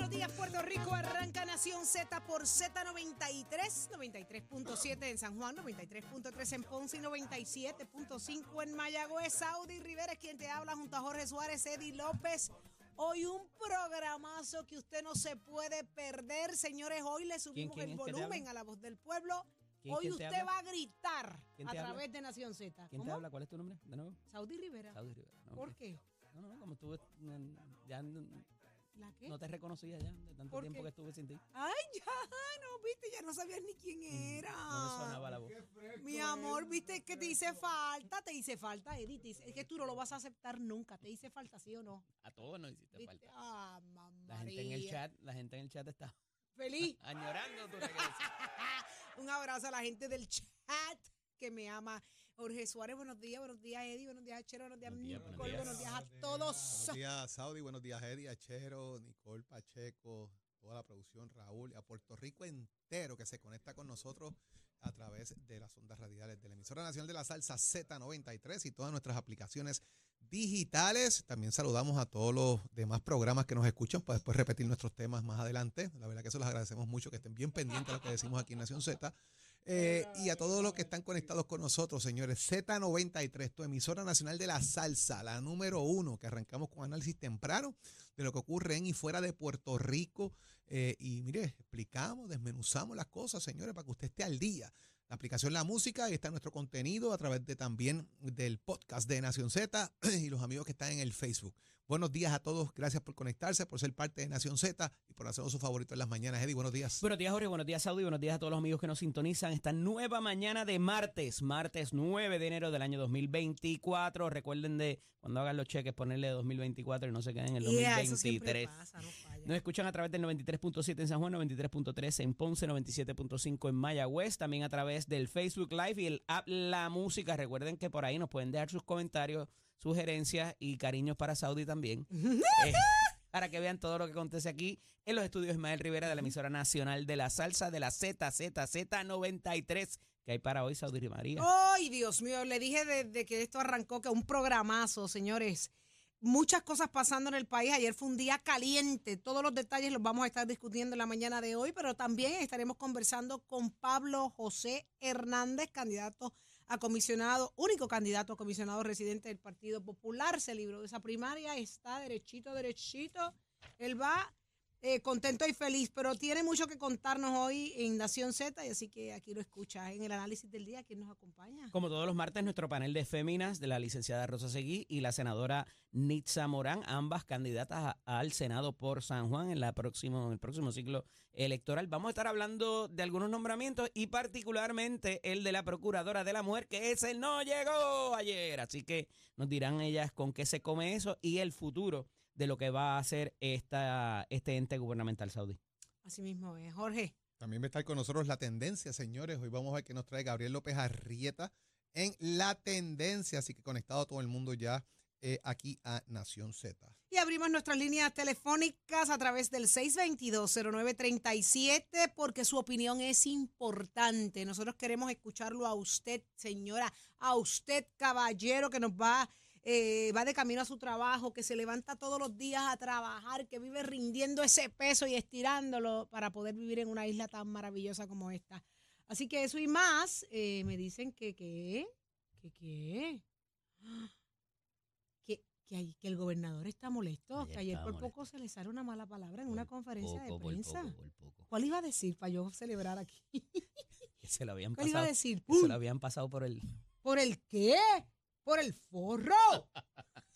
Buenos días, Puerto Rico. Arranca Nación Z por Z93, 93.7 en San Juan, 93.3 en Ponce y 97.5 en Mayagüez. Saudi Rivera es quien te habla junto a Jorge Suárez, Eddie López. Hoy un programazo que usted no se puede perder, señores. Hoy le subimos quién el te volumen a la voz del pueblo. ¿Quién- Hoy te usted va a gritar ¿Quién a te habla? través de Nación Z. ¿Quién te ¿Cómo? habla? ¿Cuál es tu nombre? De nuevo. Saudi Rivera. Saudi Rivera. No, ¿Por qué? No, no, como mm, ya ¿La qué? no te reconocía ya de tanto ¿Por tiempo qué? que estuve sin ti. Ay, ya, no, viste, ya no sabías ni quién era. Mm, No me sonaba la voz. Mi amor, viste que te hice falta, te hice falta, Edith. Es que tú no lo vas a aceptar nunca. ¿Te hice falta, sí o no? A todos nos hiciste ¿Viste? falta. Ah, mamá. La gente en el chat, la gente en el chat está Feliz. añorando tu regreso. Un abrazo a la gente del chat que me ama. Jorge Suárez, buenos días, buenos días, Eddie, buenos días, Chero, buenos días, buenos Nicole, días. buenos días a todos. Buenos días, Saudi. Buenos días, Eddie, Achero, Nicole Pacheco, toda la producción, Raúl, y a Puerto Rico entero que se conecta con nosotros a través de las ondas radiales de la emisora nacional de la salsa Z93 y todas nuestras aplicaciones digitales. También saludamos a todos los demás programas que nos escuchan para después repetir nuestros temas más adelante. La verdad que eso les agradecemos mucho, que estén bien pendientes de lo que decimos aquí en Nación Z. Eh, y a todos los que están conectados con nosotros, señores, Z93, tu emisora nacional de la salsa, la número uno, que arrancamos con análisis temprano de lo que ocurre en y fuera de Puerto Rico. Eh, y mire, explicamos, desmenuzamos las cosas, señores, para que usted esté al día. La aplicación La Música, ahí está nuestro contenido a través de también del podcast de Nación Z y los amigos que están en el Facebook. Buenos días a todos, gracias por conectarse, por ser parte de Nación Z y por hacernos su favorito en las mañanas. Eddie, buenos días. Buenos días, Jorge. Buenos días, Saudi. Buenos días a todos los amigos que nos sintonizan esta nueva mañana de martes, martes 9 de enero del año 2024. Recuerden de cuando hagan los cheques ponerle 2024 y no se queden en el Yeah, eso siempre 2023. pasa, no falla. Nos escuchan a través del 93.7 en San Juan, 93.3 en Ponce, 97.5 en Mayagüez, también a través del Facebook Live y el app La Música. Recuerden que por ahí nos pueden dejar sus comentarios, sugerencias y cariños para Saudi también. Eh, para que vean todo lo que acontece aquí en los estudios Ismael Rivera de la emisora nacional de la salsa de la ZZZ93 que hay para hoy, Saudi María. Ay, Dios mío, le dije desde que esto arrancó que un programazo, señores. Muchas cosas pasando en el país. Ayer fue un día caliente. Todos los detalles los vamos a estar discutiendo en la mañana de hoy, pero también estaremos conversando con Pablo José Hernández, candidato a comisionado, único candidato a comisionado residente del Partido Popular. Se libró de esa primaria, está derechito, derechito. Él va eh, contento y feliz, pero tiene mucho que contarnos hoy en Nación Z, y así que aquí lo escuchas en el análisis del día. ¿Quién nos acompaña? Como todos los martes, nuestro panel de féminas de la licenciada Rosa Seguí y la senadora Nitza Morán, ambas candidatas al Senado por San Juan en, la próximo, en el próximo ciclo electoral. Vamos a estar hablando de algunos nombramientos y particularmente el de la Procuradora de la Mujer, que ese no llegó ayer. Así que nos dirán ellas con qué se come eso y el futuro de lo que va a hacer esta, este ente gubernamental saudí. Así mismo es. Jorge. También va a estar con nosotros la tendencia, señores. Hoy vamos a ver qué nos trae Gabriel López Arrieta en la tendencia. Así que conectado todo el mundo ya eh, aquí a Nación Z. Y abrimos nuestras líneas telefónicas a través del 622-0937 porque su opinión es importante. Nosotros queremos escucharlo a usted, señora, a usted, caballero, que nos va, eh, va de camino a su trabajo, que se levanta todos los días a trabajar, que vive rindiendo ese peso y estirándolo para poder vivir en una isla tan maravillosa como esta. Así que eso y más, eh, me dicen que qué, que qué. Que, que, que el gobernador está molesto, Ayer que ayer por molesto. poco se le sale una mala palabra en una conferencia Poco, de por prensa. poco, por poco. ¿Cuál iba a decir para yo celebrar aquí? Que se lo habían ¿Cuál iba a decir? se lo habían pasado por el... ¿Por el qué? ¿Por el forro?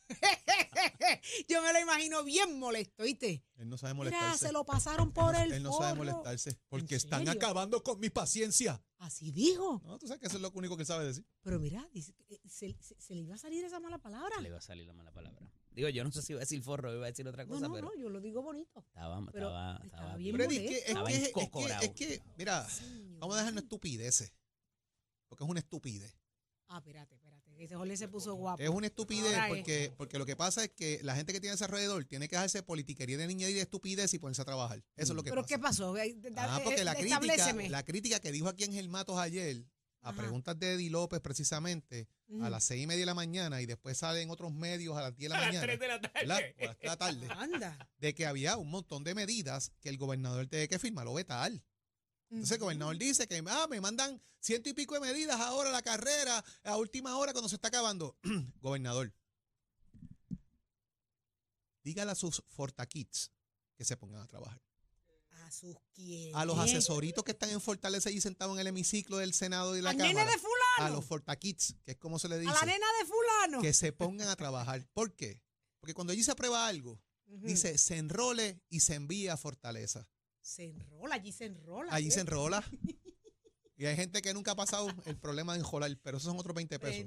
yo me lo imagino bien molesto, ¿viste? Él no sabe Mira, molestarse. se lo pasaron por el Él no sabe molestarse porque están serio? acabando con mi paciencia. Así dijo. No, tú sabes que eso es lo único que él sabe decir. Pero mira, dice eh, se, se- se le iba a salir esa mala palabra. Le iba a salir la mala palabra. Digo, yo no sé si iba a decir forro o iba a decir otra No, cosa, no, pero no, yo lo digo bonito. estaba, pero estaba, estaba bien Pero molesto. es que, Estaba es, que, es, que, encocorado. es que, mira, Señor. vamos a dejarnos estupideces. Porque es una estupidez. Ah, espérate, espérate. Ese Jorge se puso guapo. Es una estupidez Ahora es. porque, porque lo que pasa es que la gente que tiene a ese alrededor tiene que dejarse politiquería de niña y de estupidez y ponerse a trabajar. Eso es lo que ¿Pero pasa. qué pasó? Eh, da- Ah, porque eh, la crítica, la crítica que dijo aquí Ángel Matos ayer, a Ajá. preguntas de Eddie López precisamente, a las seis y media de la mañana y después salen otros medios a las 10 de la mañana. la. O a las tres de la tarde. Anda. De que había un montón de medidas que el gobernador tiene que firmar o vetar. Entonces el gobernador dice que ah, me mandan ciento y pico de medidas ahora a la carrera, a última hora cuando se está acabando. gobernador, dígale a sus Fortakids que se pongan a trabajar. A sus quién. A los asesoritos que están en Fortaleza y sentados en el hemiciclo del Senado y la Al Cámara. nene de fulano. a los Fortakids, que es como se le A dice, la nena de fulano. que se pongan a trabajar. ¿Por qué? Porque cuando allí se aprueba algo, dice se enrole y se envía a Fortaleza. Se enrola, allí se enrola. Allí se ¿eh? enrola. Y hay gente que nunca ha pasado el problema de enjolar, pero esos son otros 20 pesos.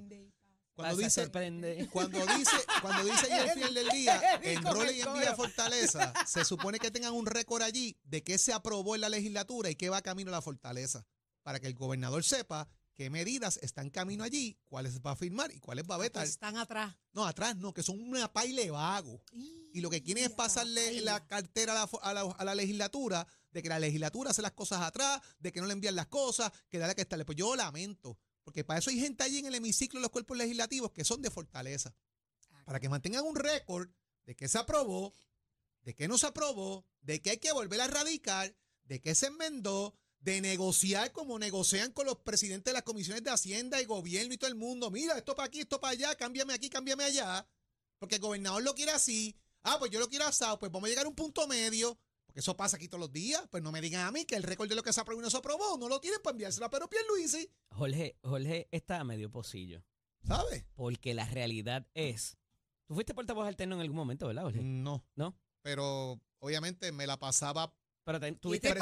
Cuando Pasa, dice, sorprende. cuando dice, cuando dice el final del día, enrole el y envía. Fortaleza, se supone que tengan un récord allí de qué se aprobó en la legislatura y qué va camino a la Fortaleza, para que el gobernador sepa qué medidas están camino allí, cuáles va a firmar y cuáles va a vetar. Están atrás. No, atrás no, que son una paile vago. Y lo que quieren es pasarle la cartera a la, fo- a la- a la legislatura, de que la legislatura hace las cosas atrás, de que no le envían las cosas, que dale que estarle. Pues yo lamento, porque para eso hay gente allí en el hemiciclo de los cuerpos legislativos que son de fortaleza, para que mantengan un récord de que se aprobó, de que no se aprobó, de que hay que volver a radicar, de que se enmendó, de negociar como negocian con los presidentes de las comisiones de Hacienda y gobierno y todo el mundo. Mira, esto para aquí, esto para allá, cámbiame aquí, cámbiame allá. Porque el gobernador lo quiere así. Ah, pues yo lo quiero asado. Pues vamos a llegar a un punto medio. Porque eso pasa aquí todos los días. Pues no me digan a mí que el récord de lo que se aprobó y no se aprobó. No lo tienen para enviárselo a Pedro Pierluisi. Jorge, Jorge está a medio pocillo. ¿Sabes? Porque la realidad es. Tú fuiste portavoz alterno en algún momento, ¿verdad, Jorge? No. ¿No? Pero obviamente me la pasaba Pero te- ¿Y tuviste. te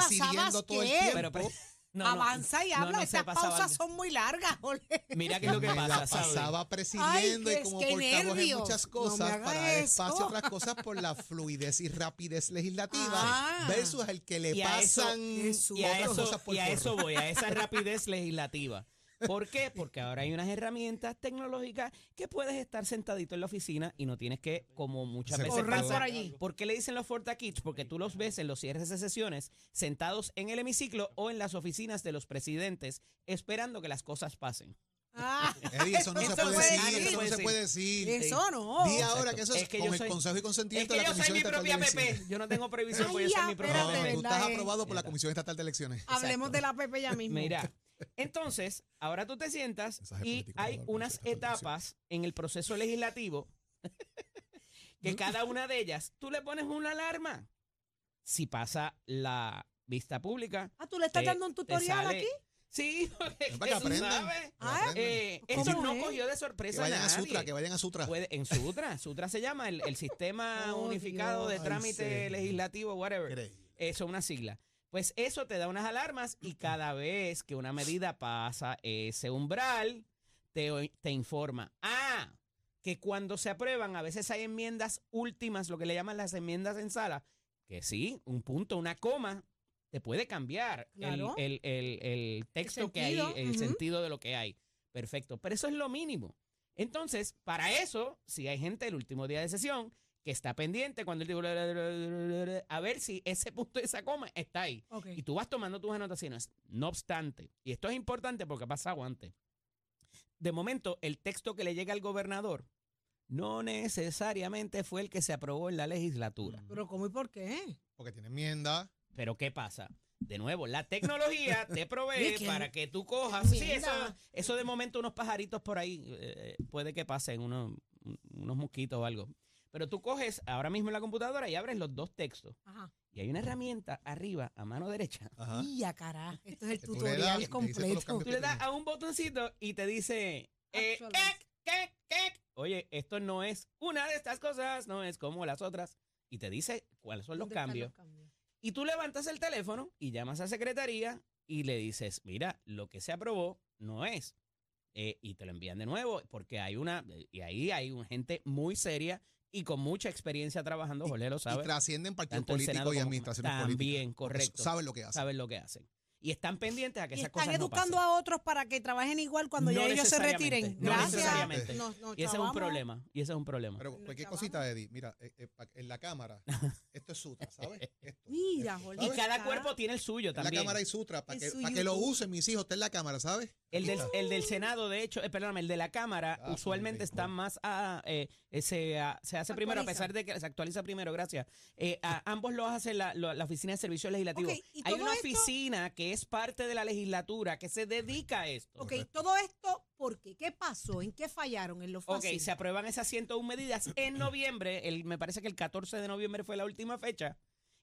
todo el tiempo. Pero, pero- no, no, Avanza y no, habla. no pasaba pausas son muy largas, Jorge. Mira qué es lo que me pasa, la pasaba presidiendo Ay, y como portavoz en muchas cosas para dar eso. espacio a otras cosas por la fluidez y rapidez legislativa Ah. versus el que le Y eso- pasan. Y a, otras eso, cosas por y a eso voy, a esa rapidez legislativa. ¿Por qué? Porque ahora hay unas herramientas tecnológicas que puedes estar sentadito en la oficina y no tienes que, como muchas Se veces Correr pasa. por allí. ¿Por qué le dicen los Forta Kids? Porque tú los ves en los cierres de sesiones sentados en el hemiciclo o en las oficinas de los presidentes esperando que las cosas pasen. Ah, Eddie, eso no se Eso puede puede decir, decir. eso no se puede decir. eso no. Di ahora Exacto. que eso es, Es que con yo el soy- consejo y Es consentimiento que de la yo soy Comisión mi Estatal de propia Elecciones. PP. Yo no tengo por yo soy ya, mi propia No, PP. tú estás aprobado por la. Comisión Estatal de Elecciones. Hablemos de la Pepe ya mismo. Mira, entonces, ahora tú te sientas Mensaje y político hay unas etapas en el proceso legislativo que cada una de ellas tú le pones una alarma. Si pasa la vista pública. Ah, tú le estás te- dando un te tutorial sale- aquí. Sí, porque Es para que tú aprendan. sabes. que Ah, aprendan. Eh, ¿Cómo eso no es? cogió de que sorpresa vayan a nadie. Sutra, que vayan a Sutra. Puede- en Sutra, Sutra se llama el, el sistema Oh, unificado de. Ay, trámite legislativo, whatever. Increíble. Eso es una sigla. Pues eso te da unas alarmas y cada vez que una medida pasa ese umbral, te, te informa. Ah, que cuando se aprueban, a veces hay enmiendas últimas, lo que le llaman las enmiendas en sala, que sí, un punto, una coma, te puede cambiar el- Claro. el, el- el texto que hay, el sentido de lo que hay. Perfecto, pero eso es lo mínimo. Entonces, para eso, si hay gente el último día de sesión que está pendiente cuando él digo a ver si ese punto de esa coma está ahí. Y tú vas tomando tus anotaciones. No obstante, y esto es importante porque ha pasado antes. De momento, el texto que le llega al gobernador no necesariamente fue el que se aprobó en la legislatura. Pero ¿cómo y por qué? Porque tiene enmienda. Pero ¿qué pasa? De nuevo, la tecnología te provee para que tú cojas. Sí, eso, eso de momento unos pajaritos por ahí, eh, puede que pasen unos, unos mosquitos o algo. Pero tú coges ahora mismo en la computadora y abres los dos textos. Ajá. Y hay una herramienta arriba, a mano derecha. Ajá. Y ya, cara. Esto es el le tutorial das completo. Tú le das a un botoncito y te dice, eh. "Ec, ec, ec". oye, esto no es una de estas cosas, no es como las otras. Y te dice cuáles son los ¿Dónde están cambios. Y tú levantas el teléfono y llamas a secretaría y le dices, mira, lo que se aprobó no es. Eh, y te lo envían de nuevo porque hay una, y ahí hay una gente muy seria y con mucha experiencia trabajando, Jorge lo Y sabe. trascienden partidos políticos y administraciones También, políticas. Porque correcto. Saben lo que hacen. Saben lo que hacen. Y están pendientes a que Y esas están cosas no educando a otros para que trabajen igual cuando No ya ellos se retiren. no Gracias. necesariamente. Nos- nos Y ese es un problema. Y ese es un problema. Pero cualquier chavamos. cosita, Eddie, mira, eh, eh, en la cámara, esto es Sutra, ¿sabes? Esto. Mira, esto, Jorge. y cada cuerpo tiene el suyo En la también. cámara hay Sutra, para que, para que lo usen mis hijos, está en la cámara, ¿sabes? El del, Aquí el del Senado, de hecho, eh, perdóname, el de la Cámara, Ah, usualmente está más a, eh, eh, se, ah, se hace primero, a Actualiza. pesar de que se actualiza primero, gracias. Eh, a- ambos lo hace la, lo- la Oficina de Servicios Legislativos. Ok, ¿y Hay todo una esto? oficina que es parte de la legislatura que se dedica a esto. Ok, todo esto, ¿por qué? ¿Qué pasó? ¿En qué fallaron? En lo Ok, fácil. se aprueban esas 101 medidas en noviembre. El, me parece que el 14 de noviembre fue la última fecha.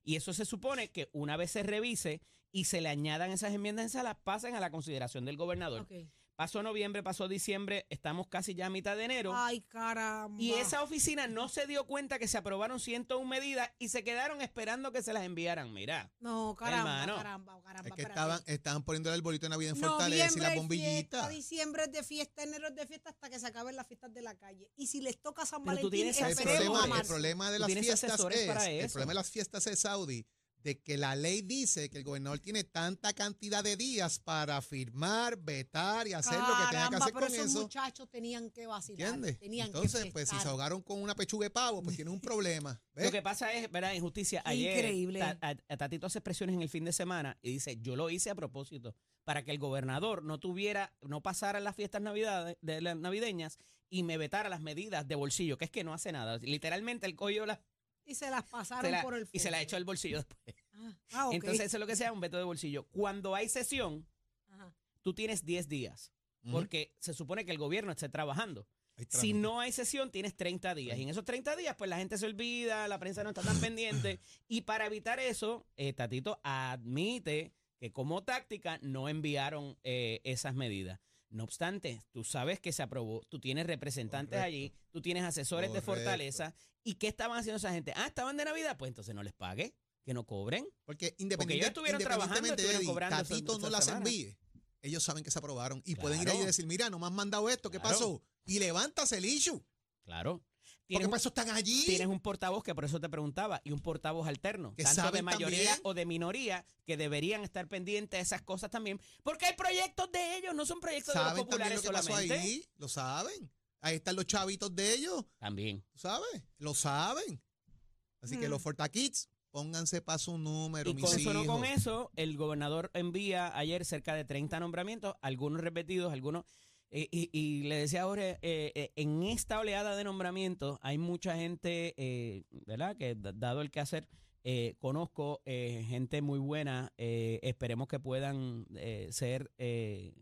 Y eso se supone que una vez se revise y se le añadan esas enmiendas en sala, pasen a la consideración del gobernador. Ok. Pasó noviembre, pasó diciembre, estamos casi ya a mitad de enero. Ay, caramba. Y esa oficina no se dio cuenta que se aprobaron 101 medidas y se quedaron esperando que se las enviaran. Mira, No, caramba, Hermano. caramba, caramba. Es que estaban, estaban poniéndole el bolito de Navidad en Fortaleza y la bombillita. fiesta, diciembre es de fiesta, enero es de fiesta hasta que se acaben las fiestas de la calle. Y si les toca San Pero tú Valentín, tienes El problema, el problema de las fiestas es, para el eso. problema de las fiestas es Saudi, de que la ley dice que el gobernador tiene tanta cantidad de días para firmar, vetar y hacer lo que tenga que hacer pero con esos eso. muchas tenían que vacilar. ¿Entiendes? Tenían Entonces, que pues si se ahogaron con una pechuga de pavo, pues tienen un problema. ¿ves? Lo que pasa es, ¿verdad? Injusticia. Ayer increíble. Ta- a- a Tatito hace expresiones en el fin de semana y dice, yo lo hice a propósito, para que el gobernador no tuviera, no pasara las fiestas navidades, de las navideñas y me vetara las medidas de bolsillo, que es que no hace nada. Literalmente él cogió las Y se las se pasaron la- por el y se la forro. echó al bolsillo después. Ah, ah. Entonces eso es lo que sea un veto de bolsillo. Cuando hay sesión, Ajá. tú tienes 10 días, porque se supone que el gobierno esté trabajando. Si no hay sesión, tienes 30 días. Y en esos 30 días, pues la gente se olvida, la prensa no está tan pendiente. Y para evitar eso, eh, Tatito admite que como táctica no enviaron eh, esas medidas. No obstante, tú sabes que se aprobó, tú tienes representantes Correcto. allí, tú tienes asesores de. Fortaleza. ¿Y qué estaban haciendo esa gente? Ah, estaban de Navidad, pues entonces no les pague, que no cobren. Porque independiente, estuvieron trabajando, independientemente estuvieron cobrando Tatito no las envíe. Ellos saben que se aprobaron y pueden ir ahí y decir, mira, no me han mandado esto, ¿qué Claro. pasó? Y levántase el issue. Claro. Porque Tienes, para eso están allí. tienes un portavoz que por eso te preguntaba, y un portavoz alterno, Que tanto de saben mayoría también. o de minoría, que deberían estar pendientes de esas cosas también, porque hay proyectos de ellos, no son proyectos de los saben también populares lo que pasó solamente. ahí. Lo saben. Ahí están los chavitos de ellos. También. ¿tú ¿Sabes? Lo saben. Así que Mm. los Fortakids, pónganse para su número, Y mis hijos. con eso, el gobernador envía ayer cerca de 30 nombramientos, algunos repetidos, algunos... eh, y, y le decía ahora, eh, eh, en esta oleada de nombramientos hay mucha gente, eh, ¿verdad? Que dado el que hacer, conozco eh, gente muy buena, eh, esperemos que puedan eh, ser eh,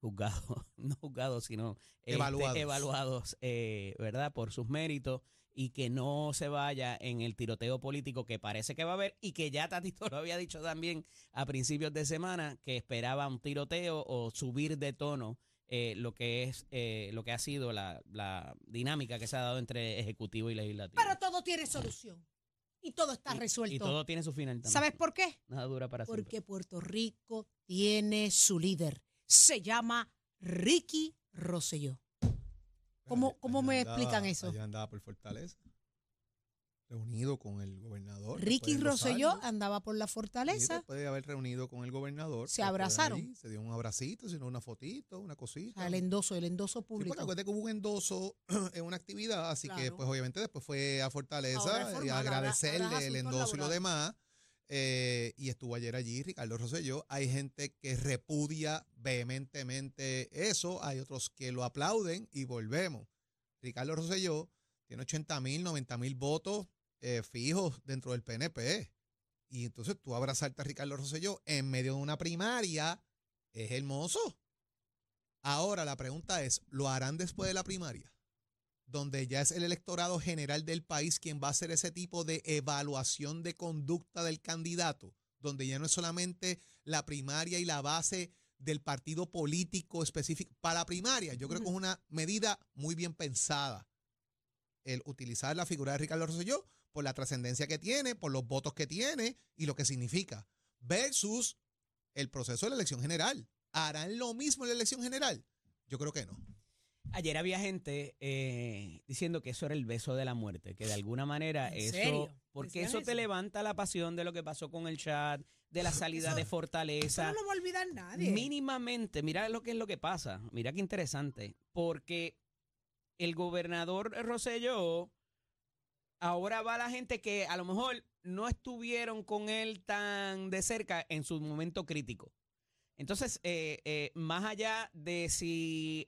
juzgados, no juzgados, sino este, Evaluados. evaluados, eh, ¿verdad? Por sus méritos y que no se vaya en el tiroteo político que parece que va a haber y que ya Tatito lo había dicho también a principios de semana que esperaba un tiroteo o subir de tono eh, lo que es eh, lo que ha sido la, la dinámica que se ha dado entre ejecutivo y legislativo. Pero todo tiene solución. Y todo está Y- resuelto. Y todo tiene su final también. ¿Sabes por qué? Nada dura para siempre. Porque Puerto Rico tiene su líder. Se llama Ricky Rosselló. ¿Cómo- cómo me andaba- explican eso? Allá andaba por Fortaleza, reunido con el gobernador. Ricky Rosselló Rosario. andaba por la Sí, fortaleza. después de haber reunido con el gobernador. Se abrazaron. se dio un abracito, sino una fotito, una O cosita. sea, el endoso, el endoso Sí, público. porque acuérdate que hubo un endoso en una actividad, así que pues obviamente después fue a Fortaleza y agradecerle ahora el endoso y lo demás. eh, y estuvo ayer allí Ricardo Rosselló. Hay gente que repudia vehementemente eso, hay otros que lo aplauden y volvemos. Ricardo Rosselló tiene 80 mil, 90 mil votos eh, fijos dentro del PNP. Y entonces tú abrazarte a Ricardo Rosselló en medio de una primaria es hermoso. Ahora la pregunta es, ¿lo harán después de la primaria? Donde ya es el electorado general del país quien va a hacer ese tipo de evaluación de conducta del candidato, donde ya no es solamente la primaria y la base del partido político específico. Para la primaria, yo creo que es una medida muy bien pensada el utilizar la figura de Ricardo Rosselló por la trascendencia que tiene, por los votos que tiene y lo que significa, versus el proceso de la elección general. ¿Harán lo mismo en la elección general? Yo creo que no. Ayer había gente eh, diciendo que eso era el beso de la muerte, que de alguna manera ¿En eso, serio? porque ¿Decían eso te eso? levanta la pasión de lo que pasó con el chat, de la salida Eso- de Eso Fortaleza. no lo va a olvidar nadie. Mínimamente, mira lo que es lo que pasa, mira qué interesante, porque el gobernador Rosselló ahora va la gente que a lo mejor no estuvieron con él tan de cerca en su momento crítico. Entonces, eh, eh, más allá de si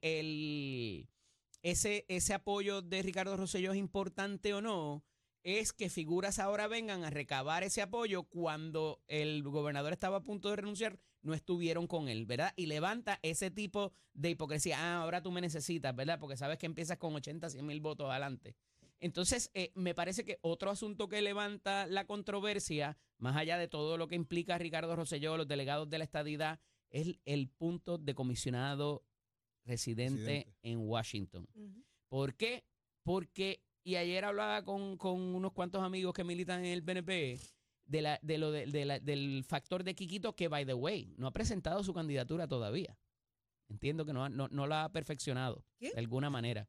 ese, ese apoyo de Ricardo Rosselló es importante o no, es que figuras ahora vengan a recabar ese apoyo cuando el gobernador estaba a punto de renunciar, no estuvieron con él, ¿verdad? Y levanta ese tipo de hipocresía. Ah, ahora tú me necesitas, ¿verdad? Porque sabes que empiezas con 80, 100 mil votos adelante. Entonces, eh, me parece que otro asunto que levanta la controversia, más allá de todo lo que implica Ricardo Rosselló, los delegados de la estadidad, es el punto de comisionado residente, Residente. en Washington. ¿Por qué? Porque, y ayer hablaba con, con unos cuantos amigos que militan en el PNP de la, de lo de- de la- del factor de Quiquito, que, by the way, no ha presentado su candidatura todavía. Entiendo que no, ha- no, no la ha perfeccionado de alguna manera.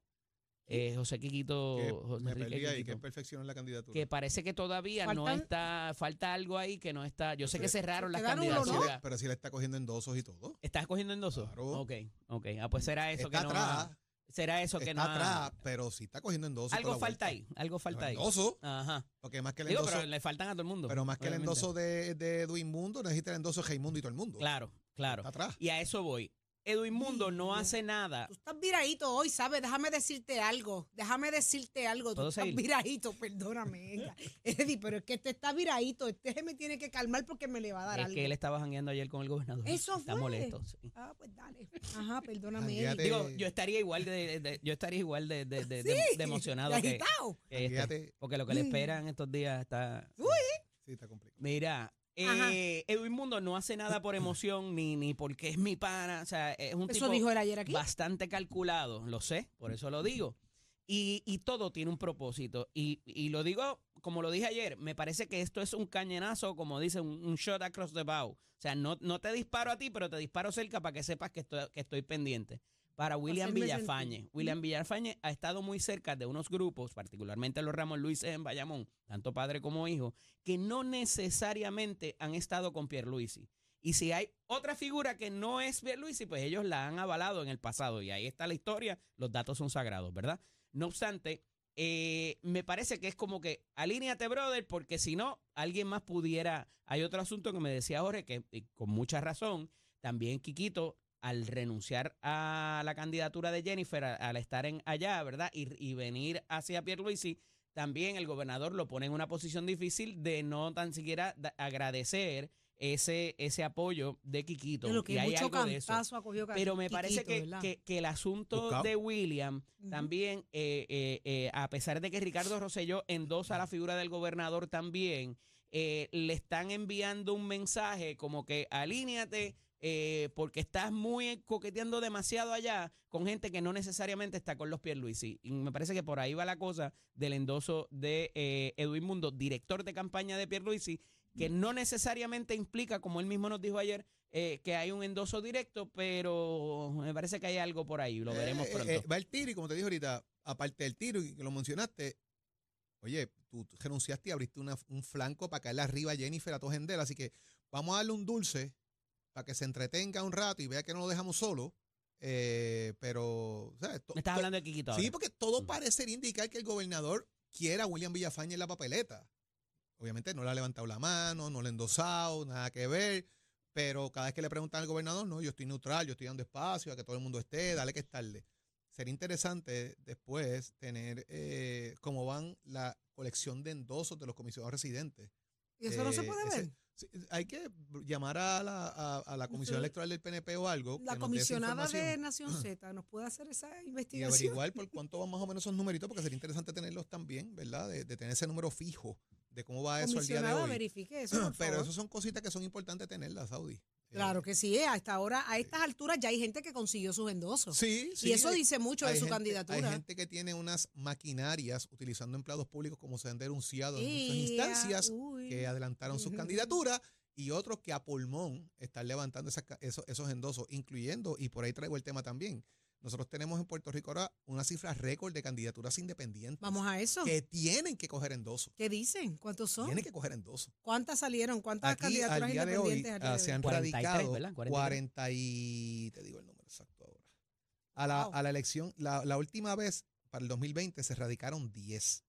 Eh, José Quiquito, Que José me Enrique perdí ahí, Quiquito, que perfeccionó la candidatura. que parece que todavía no está, falta algo ahí que no está. Yo sé que cerraron las Quedan uno, pero, si candidaturas. le, pero si le está cogiendo endosos y todo. ¿Estás cogiendo endoso? Claro. Ok, ok. Ah, pues será eso está que no atrás, ha- será eso que está no ha- atrás, pero sí está cogiendo endosos. Algo la falta ahí, algo falta ahí. Endoso, Ajá. porque más que el Digo, endoso, pero le faltan a todo el mundo. pero más que el endoso de, de Edwin Mundo, necesita el endoso de Raimundo y todo el mundo. Claro, claro. Está atrás. Y a eso voy. Edwin Mundo no hace nada. Tú estás viradito hoy, ¿sabes? Déjame decirte algo. Déjame decirte algo. Tú ¿Puedo estás seguir? viradito, perdóname. Eddie, pero es que este está viradito. Este se me tiene que calmar porque me le va a dar Es algo. que él estaba jangueando ayer con el gobernador. Eso Está fue. molesto. sí. Ah, pues dale. Ajá, perdóname. Eddie. Digo, yo estaría igual de, de- yo estaría igual de, de- de- de- Sí, de emocionado que, que este, porque lo que le Mm. esperan estos días está. sí, está complicado. Mira. Eh, Edwin Mundo no hace nada por emoción ni, ni porque es mi pana. O sea, es un Eso tipo dijo él ayer aquí. bastante calculado, lo sé, por eso lo digo. Y, y todo tiene un propósito. Y, y lo digo, como lo dije ayer, me parece que esto es un cañonazo, como dice, un, un shot across the bow. O sea, no, no te disparo a ti, pero te disparo cerca para que sepas que estoy, que estoy pendiente. Para William Villafañe. William Villafañe ha estado muy cerca de unos grupos, particularmente los Ramos Luis en Bayamón, tanto padre como hijo, que no necesariamente han estado con Pierluisi. Y si hay otra figura que no es Pierluisi, pues ellos la han avalado en el pasado. Y ahí está la historia, los datos son sagrados, ¿verdad? No obstante, eh, me parece que es como que alíneate, brother, porque si no, alguien más pudiera. Hay otro asunto que me decía Jorge, que con mucha razón, también Quiquito, al renunciar a la candidatura de Jennifer, a- al estar en allá, ¿verdad? Y, y venir hacia Pierluisi, también el gobernador lo pone en una posición difícil de no tan siquiera agradecer ese, ese apoyo de Quiquito. Que y hay mucho algo de eso. Pero me parece que, que- que el asunto Buscado. de William también, eh, eh, eh, a pesar de que Ricardo Rosselló endosa la figura del gobernador también, eh, le están enviando un mensaje como que alíñate eh, porque estás muy coqueteando demasiado allá con gente que no necesariamente está con los Pierluisi. Y me parece que por ahí va la cosa del endoso de eh, Edwin Mundo, director de campaña de Pierluisi, que no necesariamente implica, como él mismo nos dijo ayer, eh, que hay un endoso directo, pero me parece que hay algo por ahí, lo veremos Eh, pronto. eh, va el tiro y como te dije ahorita, aparte del tiro y que lo mencionaste, oye, tú renunciaste y abriste una- un flanco para caerle arriba a Jennifer a tu así que vamos a darle un dulce para que se entretenga un rato y vea que no lo dejamos solo. eh, pero, ¿sabes? To- Me estás to- hablando de Quiquito Sí, porque todo Mm. parecería indicar que el gobernador quiera a William Villafañe en la papeleta. Obviamente no le ha levantado la mano, no le ha endosado, nada que ver. Pero cada vez que le preguntan al gobernador, no, yo estoy neutral, yo estoy dando espacio a que todo el mundo esté, dale que es tarde. Sería interesante después tener eh, cómo van la colección de endosos de los comisionados residentes. ¿Y eso no se Eh, puede ese- ver? Sí, hay que llamar a la, a, a la comisión electoral del PNP o algo. La comisionada de Nación Z nos puede hacer esa y investigación. averiguar por cuánto van más o menos esos numeritos, porque sería interesante tenerlos también, ¿verdad? De, de tener ese número fijo de cómo va eso al día de hoy. verifique eso, por Pero favor. son cositas que son importantes tenerlas, Saudi. Eh, Claro que sí, a esta hora, a estas alturas ya hay gente que consiguió sus endosos. Sí, sí. y eso hay- dice mucho de su gente- candidatura. Hay gente que tiene unas maquinarias utilizando empleados públicos como se han denunciado en muchas Ea, instancias uy. que adelantaron sus candidaturas y otros que a pulmón están levantando esas ca- esos, esos endosos, incluyendo, y por ahí traigo el tema también, nosotros tenemos en Puerto Rico ahora una cifra récord de candidaturas independientes Vamos a eso. que tienen que coger endosos. ¿Qué dicen? ¿Cuántos son? Tienen que coger endosos. ¿Cuántas salieron? ¿Cuántas Aquí, candidaturas al día de hoy, independientes al día ah, de se hoy? han 43, radicado ¿verdad? 43. 40 y... Te digo el número exacto ahora. A la, Wow. a la elección, la, la última vez, para el 2020, se radicaron 10.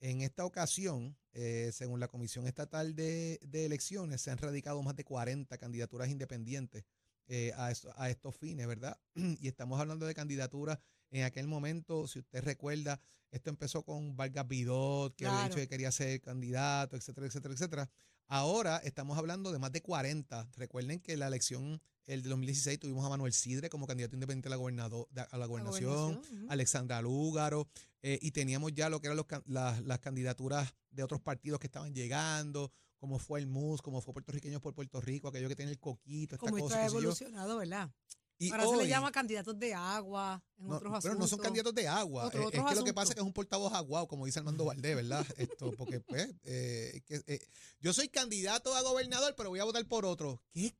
En esta ocasión, eh, según la Comisión Estatal de, de Elecciones, se han radicado más de 40 candidaturas independientes eh, a, eso- a estos fines, ¿verdad? Y estamos hablando de candidaturas en aquel momento, si usted recuerda, esto empezó con Vargas Vidot, que había dicho que quería ser candidato, etcétera, etcétera, etcétera. Ahora estamos hablando de más de 40. Recuerden que la elección, el de 2016, tuvimos a Manuel Sidre como candidato independiente a la, gobernado- a la La gobernación. Alexandra Lúgaro, eh, y teníamos ya lo que eran los las candidaturas de otros partidos que estaban llegando, como fue el MUS, como fue Puertorriqueños por Puerto Rico, aquello que tiene el coquito, esta como cosa. Esto ha evolucionado, ¿verdad? Y Ahora se le llama candidatos de agua en otros asuntos. Pero no son candidatos de agua. Es, que lo que pasa es que es un portavoz aguado, como dice Armando Valdés, ¿verdad? Esto, porque pues, eh, eh, yo soy candidato a gobernador, pero voy a votar por otro. ¿Qué?